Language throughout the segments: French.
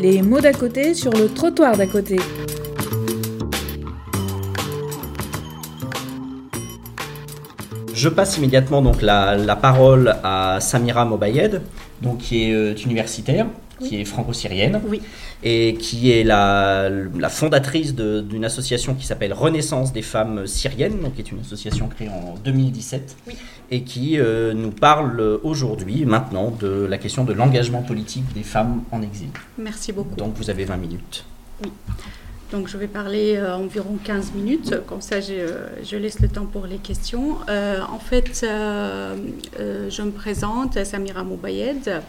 Les mots d'à côté sur le trottoir d'à côté. Je passe immédiatement donc la, la parole à Samira Mobayed, donc qui est euh, universitaire, qui est franco-syrienne, Oui. Et qui est la, la fondatrice d'une association qui s'appelle Renaissance des femmes syriennes, donc qui est une association créée en 2017, Oui. et qui euh, nous parle aujourd'hui, maintenant, de la question de l'engagement politique des femmes en exil. Merci beaucoup. Donc vous avez 20 minutes. Donc je vais parler euh, environ 15 minutes, comme ça je, laisse le temps pour les questions. Euh, en fait, euh, je me présente, Samira Moubayed.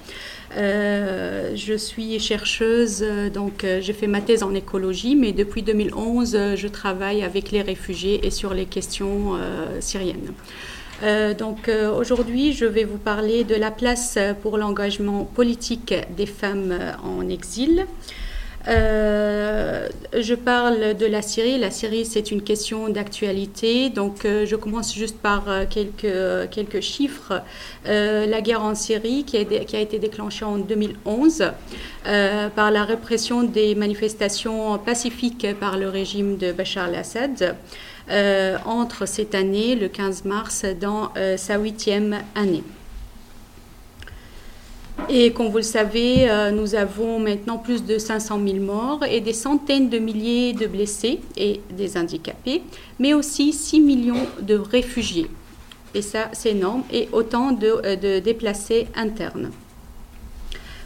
Je suis chercheuse, donc j'ai fait ma thèse en écologie, mais depuis 2011, euh, je travaille avec les réfugiés et sur les questions syriennes. Donc aujourd'hui, je vais vous parler de la place pour l'engagement politique des femmes en exil. Euh, je parle de la Syrie. La Syrie, c'est une question d'actualité. Donc, euh, je commence juste par euh, quelques, chiffres. La guerre en Syrie, qui qui a été déclenchée en 2011 euh, par la répression des manifestations pacifiques par le régime de Bachar al-Assad, euh, entre cette année, le 15 mars, dans sa huitième année. Et comme vous le savez, euh, nous avons maintenant plus de 500 000 morts et des centaines de milliers de blessés et des handicapés, mais aussi 6 millions de réfugiés. Et ça, c'est énorme, et autant de, euh, de déplacés internes.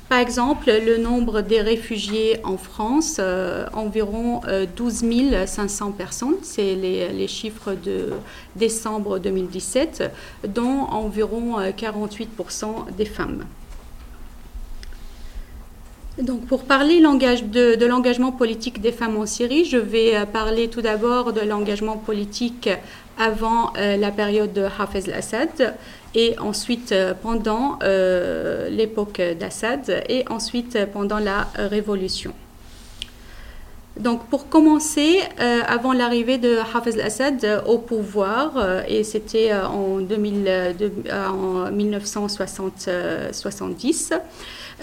Par exemple, le nombre des réfugiés en France, euh, environ euh, 12 500 personnes, c'est les, chiffres de décembre 2017, dont environ euh, 48% des femmes. Donc, pour parler de, l'engagement politique des femmes en Syrie, je vais euh, parler tout d'abord de l'engagement politique avant euh, la période de Hafez al-Assad et ensuite euh, pendant l'époque d'Assad et ensuite pendant la révolution. Donc, pour commencer, avant l'arrivée de Hafez al-Assad au pouvoir, et c'était en, 2000, de- en 1970,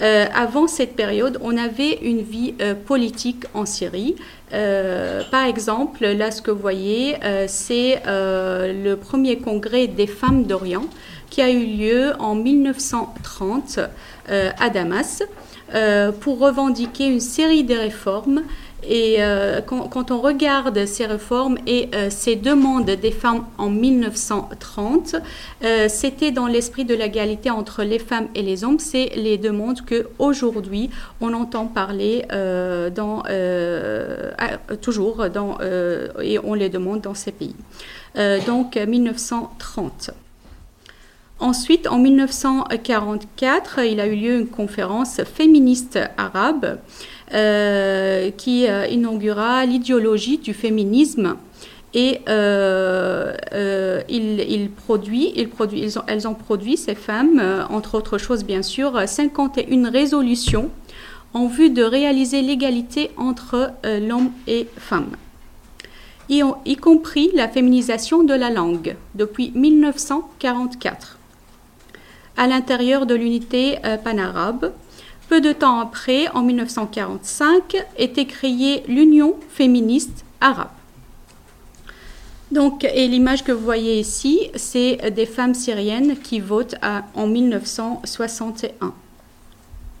euh, avant cette période, on avait une vie euh, politique en Syrie. Euh, par exemple, là, ce que vous voyez, c'est le premier congrès des femmes d'Orient qui a eu lieu en 1930 euh, à Damas pour revendiquer une série de réformes. Et euh, quand, on regarde ces réformes et euh, ces demandes des femmes en 1930, euh, c'était dans l'esprit de l'égalité entre les femmes et les hommes. C'est les demandes que aujourd'hui on entend parler dans, toujours et on les demande dans ces pays. Donc 1930. Ensuite, en 1944, il a eu lieu une conférence féministe arabe qui euh, inaugura l'idéologie du féminisme. Et euh, euh, ils elles ont produit, ces femmes, euh, entre autres choses bien sûr, 51 résolutions en vue de réaliser l'égalité entre euh, l'homme et femme y, compris la féminisation de la langue depuis 1944 à l'intérieur de l'unité euh, panarabe. Peu de temps après, en 1945, était créée l'Union féministe arabe. Donc, et l'image que vous voyez ici, c'est des femmes syriennes qui votent en 1961.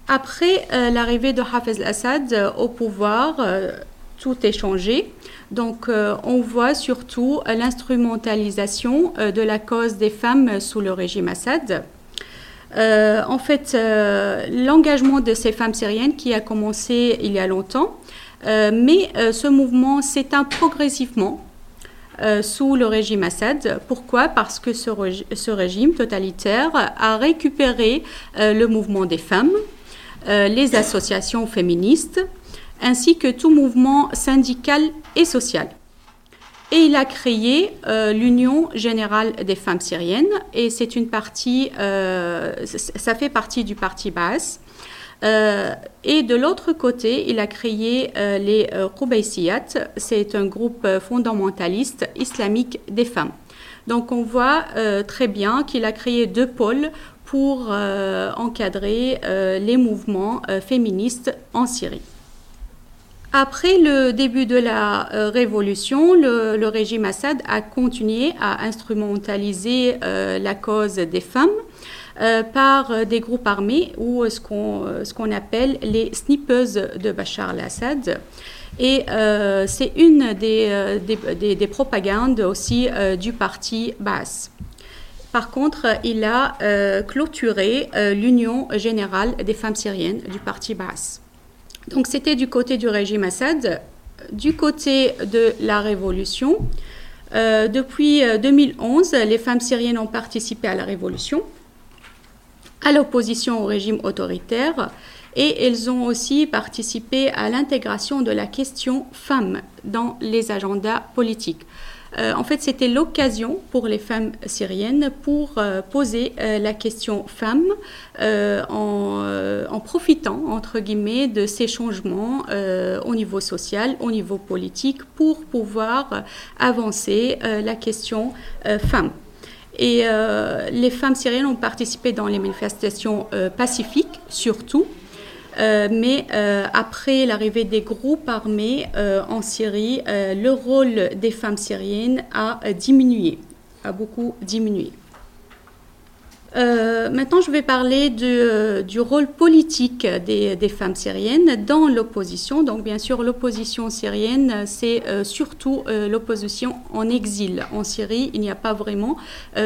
Après euh, l'arrivée de Hafez al-Assad euh, au pouvoir, euh, tout est changé. Donc, on voit surtout l'instrumentalisation de la cause des femmes sous le régime Assad. Euh, en fait, euh, l'engagement de ces femmes syriennes qui a commencé il y a longtemps, euh, mais ce mouvement s'éteint progressivement sous le régime Assad. Pourquoi? Parce que ce, rég- ce régime totalitaire a récupéré le mouvement des femmes, les associations féministes, ainsi que tout mouvement syndical et social. Et il a créé euh, l'Union générale des femmes syriennes, et c'est une partie, euh, ça fait partie du parti Baas. Euh, et de l'autre côté, il a créé les Qubbaysiyat, c'est un groupe fondamentaliste islamique des femmes. Donc on voit très bien qu'il a créé deux pôles pour encadrer les mouvements féministes en Syrie. Après le début de la révolution, le, régime Assad a continué à instrumentaliser la cause des femmes par des groupes armés ou ce qu'on appelle les snippers de Bachar al-Assad. Et euh, c'est une des, euh, des, des, propagandes aussi euh, du parti Baas. Par contre, il a clôturé l'Union générale des femmes syriennes du parti Baas. Donc c'était du côté du régime Assad. Du côté de la révolution, depuis 2011, les femmes syriennes ont participé à la révolution, à l'opposition au régime autoritaire et elles ont aussi participé à l'intégration de la question femmes dans les agendas politiques. Euh, en fait, c'était l'occasion pour les femmes syriennes pour euh, poser euh, la question femmes en, en, profitant, entre guillemets, de ces changements au niveau social, au niveau politique, pour pouvoir avancer la question femmes. Et les femmes syriennes ont participé dans les manifestations pacifiques, surtout, euh, mais euh, après l'arrivée des groupes armés euh, en Syrie, le rôle des femmes syriennes a diminué, a beaucoup diminué. Euh, maintenant, je vais parler euh, du rôle politique des, femmes syriennes dans l'opposition. Donc, bien sûr, l'opposition syrienne, c'est euh, surtout l'opposition en exil. En Syrie, il n'y a pas vraiment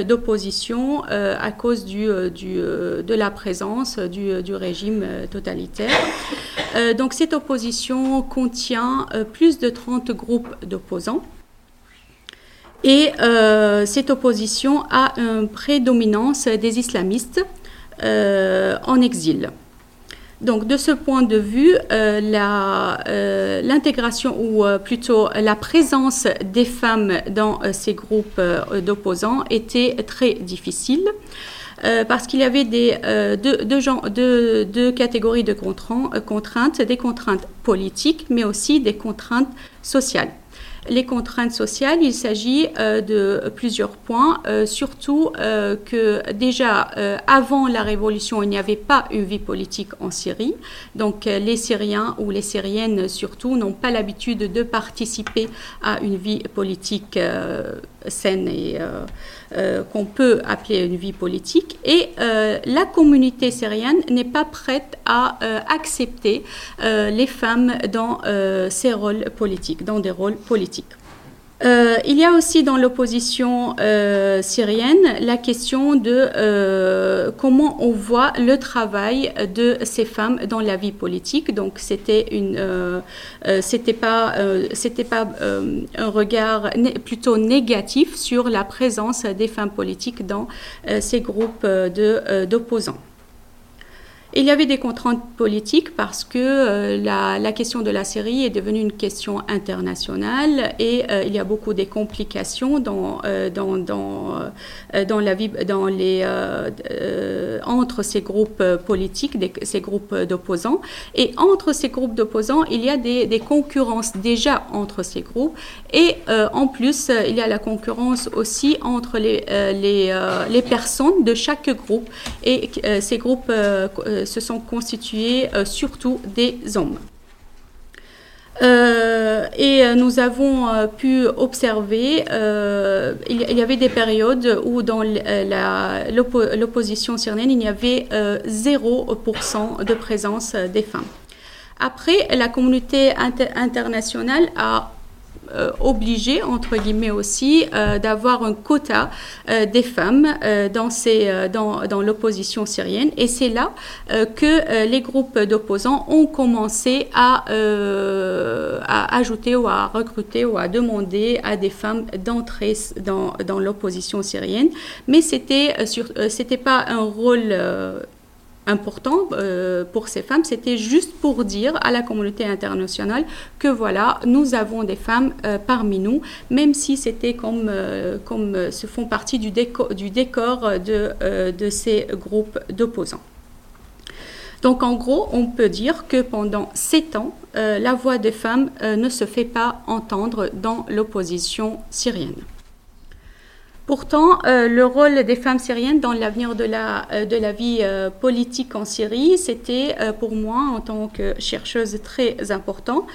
d'opposition à cause de la présence du, du régime totalitaire. donc, cette opposition contient plus de 30 groupes d'opposants. Et euh, cette opposition a une prédominance des islamistes euh, en exil. Donc de ce point de vue, euh, l'intégration ou plutôt la présence des femmes dans ces groupes d'opposants était très difficile. parce qu'il y avait deux, catégories de contraintes, des contraintes politiques, mais aussi des contraintes sociales les contraintes sociales, il s'agit euh, de plusieurs points, euh, surtout euh, que déjà avant la révolution, il n'y avait pas une vie politique en Syrie. Donc les Syriens ou les Syriennes surtout n'ont pas l'habitude de participer à une vie politique saine et qu'on peut appeler une vie politique. Et la communauté syrienne n'est pas prête à accepter les femmes dans ces rôles politiques, dans des rôles politiques. Euh, il y a aussi dans l'opposition euh, syrienne la question de euh, comment on voit le travail de ces femmes dans la vie politique. Donc c'était une, c'était pas, c'était pas un regard plutôt négatif sur la présence des femmes politiques dans ces groupes de, d'opposants. Il y avait des contraintes politiques parce que euh, la, question de la Syrie est devenue une question internationale et euh, il y a beaucoup de complications dans, euh, dans, dans, dans, la vie, dans les, entre ces groupes politiques, ces groupes d'opposants. Et entre ces groupes d'opposants, il y a des, des, concurrences déjà entre ces groupes. Et en plus, il y a la concurrence aussi entre les, les, les personnes de chaque groupe. Et ces groupes se sont constitués euh, surtout des hommes. Euh, et euh, nous avons pu observer, il, y avait des périodes où dans l'opposition syrienne, il y avait 0% de présence des femmes. Après, la communauté internationale a euh, obligé, entre guillemets aussi, euh, d'avoir un quota euh, des femmes dans, ces, dans, l'opposition syrienne. Et c'est là que les groupes d'opposants ont commencé à, ajouter ou à recruter ou à demander à des femmes d'entrer dans, l'opposition syrienne. Mais c'était c'était pas un rôle important euh, pour ces femmes, c'était juste pour dire à la communauté internationale que voilà, nous avons des femmes euh, parmi nous, même si c'était comme, euh, se font partie du, décor, de ces groupes d'opposants. Donc en gros, on peut dire que pendant sept ans, la voix des femmes ne se fait pas entendre dans l'opposition syrienne. Pourtant, euh, le rôle des femmes syriennes dans l'avenir de la, euh, de la vie euh, politique en Syrie, c'était pour moi, en tant que chercheuse, très important,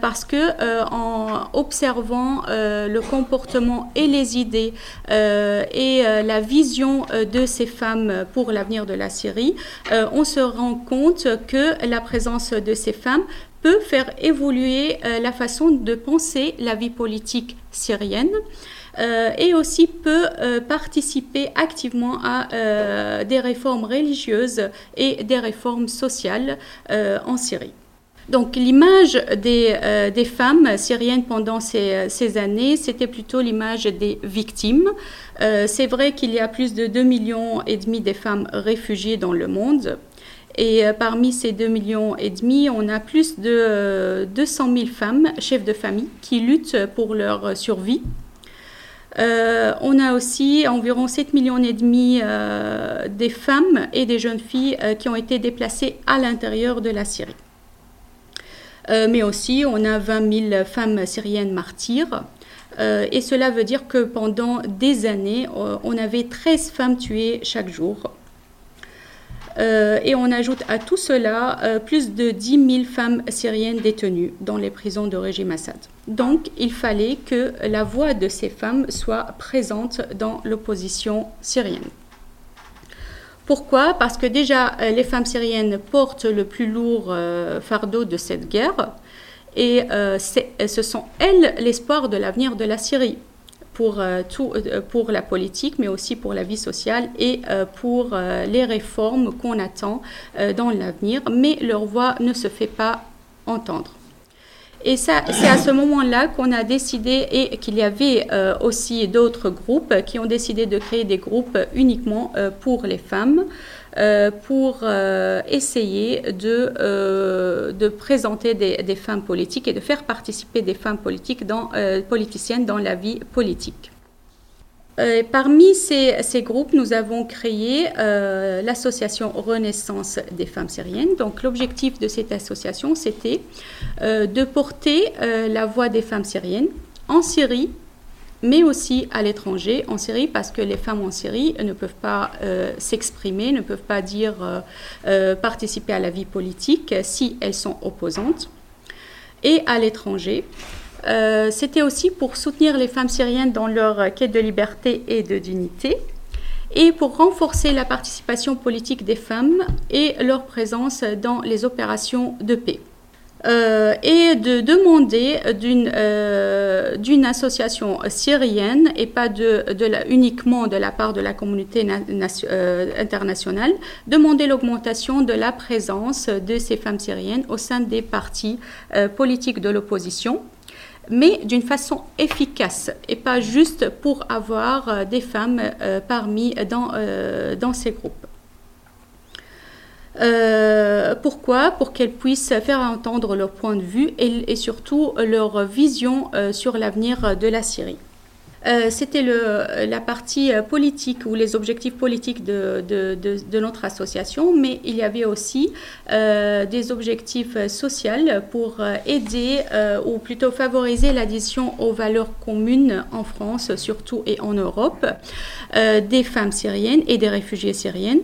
parce que en observant le comportement et les idées et la vision de ces femmes pour l'avenir de la Syrie, on se rend compte que la présence de ces femmes peut faire évoluer la façon de penser la vie politique syrienne. Euh, et aussi peut euh, participer activement à euh, des réformes religieuses et des réformes sociales en Syrie. Donc l'image des, femmes syriennes pendant ces, ces années, c'était plutôt l'image des victimes. c'est vrai qu'il y a plus de 2 millions et demi de femmes réfugiées dans le monde. Et parmi ces 2 millions et demi, on a plus de 200 000 femmes, chefs de famille, qui luttent pour leur survie euh, on a aussi environ 7 millions et demi euh, femmes et des jeunes filles euh, qui ont été déplacées à l'intérieur de la Syrie. mais aussi, on a 20 000 femmes syriennes martyrs. et cela veut dire que pendant des années, on avait 13 femmes tuées chaque jour. Et on ajoute à tout cela plus de 10 000 femmes syriennes détenues dans les prisons de régime Assad. Donc, il fallait que la voix de ces femmes soit présente dans l'opposition syrienne. Pourquoi? Parce que déjà, euh, les femmes syriennes portent le plus lourd euh, fardeau de cette guerre et euh, ce sont elles l'espoir de l'avenir de la Syrie pour, tout, pour la politique, mais aussi pour la vie sociale et pour les réformes qu'on attend dans l'avenir. Mais leur voix ne se fait pas entendre. Et c'est à ce moment-là qu'on a décidé et qu'il y avait euh, aussi d'autres groupes qui ont décidé de créer des groupes uniquement euh, pour les femmes. Euh, pour essayer de, de présenter des, femmes politiques et de faire participer des femmes politiques politiciennes dans la vie politique. Euh, parmi ces, groupes, nous avons créé euh, l'association Renaissance des femmes syriennes. Donc l'objectif de cette association, c'était euh, de porter la voix des femmes syriennes en Syrie, mais aussi à l'étranger, en Syrie, parce que les femmes en Syrie ne peuvent pas s'exprimer, ne peuvent pas dire participer à la vie politique si elles sont opposantes, et à l'étranger. Euh, c'était aussi pour soutenir les femmes syriennes dans leur quête de liberté et de dignité et pour renforcer la participation politique des femmes et leur présence dans les opérations de paix. Euh, et de demander d'une euh, association syrienne et pas de, uniquement de la part de la communauté internationale, demander l'augmentation de la présence de ces femmes syriennes au sein des partis politiques de l'opposition mais d'une façon efficace et pas juste pour avoir euh, des femmes euh, parmi euh, dans ces groupes. Pourquoi? Pour qu'elles puissent faire entendre leur point de vue et surtout leur vision sur l'avenir de la Syrie. Euh, c'était la partie euh, politique ou les objectifs politiques de, notre association, mais il y avait aussi euh, des objectifs sociaux pour aider ou plutôt favoriser l'addition aux valeurs communes en France surtout et en Europe des femmes syriennes et des réfugiés syriennes.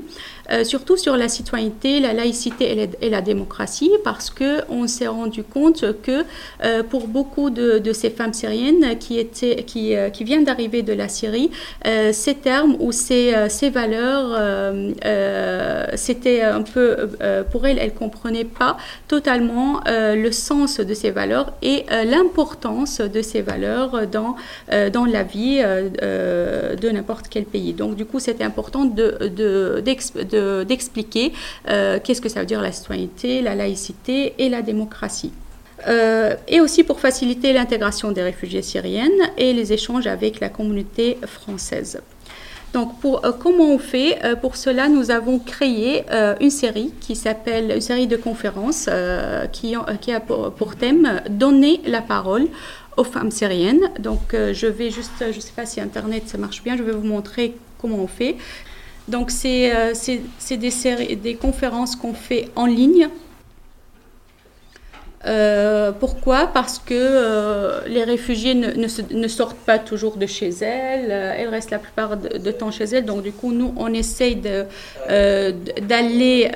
Euh, surtout sur la citoyenneté, la laïcité et, la démocratie, parce qu'on s'est rendu compte que euh, pour beaucoup de, ces femmes syriennes qui, étaient, qui, euh, qui viennent d'arriver de la Syrie, ces termes ou ces, ces valeurs, c'était un peu, pour elles, elles ne comprenaient pas totalement le sens de ces valeurs et l'importance de ces valeurs dans, dans la vie de n'importe quel pays. Donc, du coup, c'était important de, de, d'expliquer euh, qu'est-ce que ça veut dire la citoyenneté, la laïcité et la démocratie. Euh, et aussi pour faciliter l'intégration des réfugiés syriennes et les échanges avec la communauté française. Donc, pour, euh, comment on fait Pour cela, nous avons créé une série qui s'appelle une série de conférences qui, qui, a pour, pour, thème donner la parole aux femmes syriennes. Donc, je vais juste, je ne sais pas si Internet ça marche bien, je vais vous montrer comment on fait. Donc, c'est euh, des, conférences qu'on fait en ligne. pourquoi? Parce que les réfugiés ne, sortent pas toujours de chez elles, elles restent la plupart de, temps chez elles. Donc du coup, nous, on essaye d'aller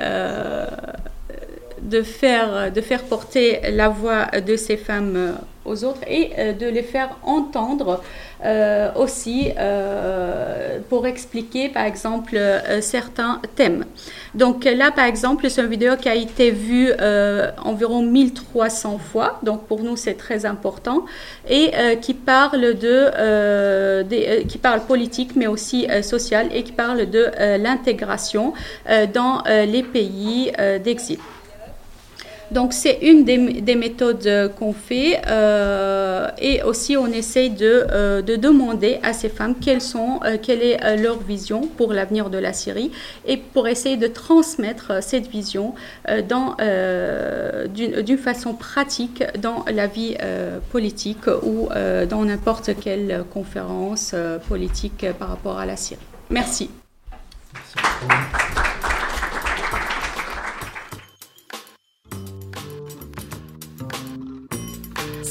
de faire, de faire porter la voix de ces femmes euh, aux autres et euh, de les faire entendre euh, aussi pour expliquer par exemple certains thèmes. Donc là par exemple c'est une vidéo qui a été vue environ 1300 fois, donc pour nous c'est très important et qui parle de, qui parle politique mais aussi social et qui parle de l'intégration dans les pays d'exil. Donc c'est une des, méthodes euh, qu'on fait euh, et aussi on essaye de, euh, demander à ces femmes quelle est leur vision pour l'avenir de la Syrie et pour essayer de transmettre cette vision d'une façon pratique dans la vie politique ou dans n'importe quelle conférence politique par rapport à la Syrie. Merci.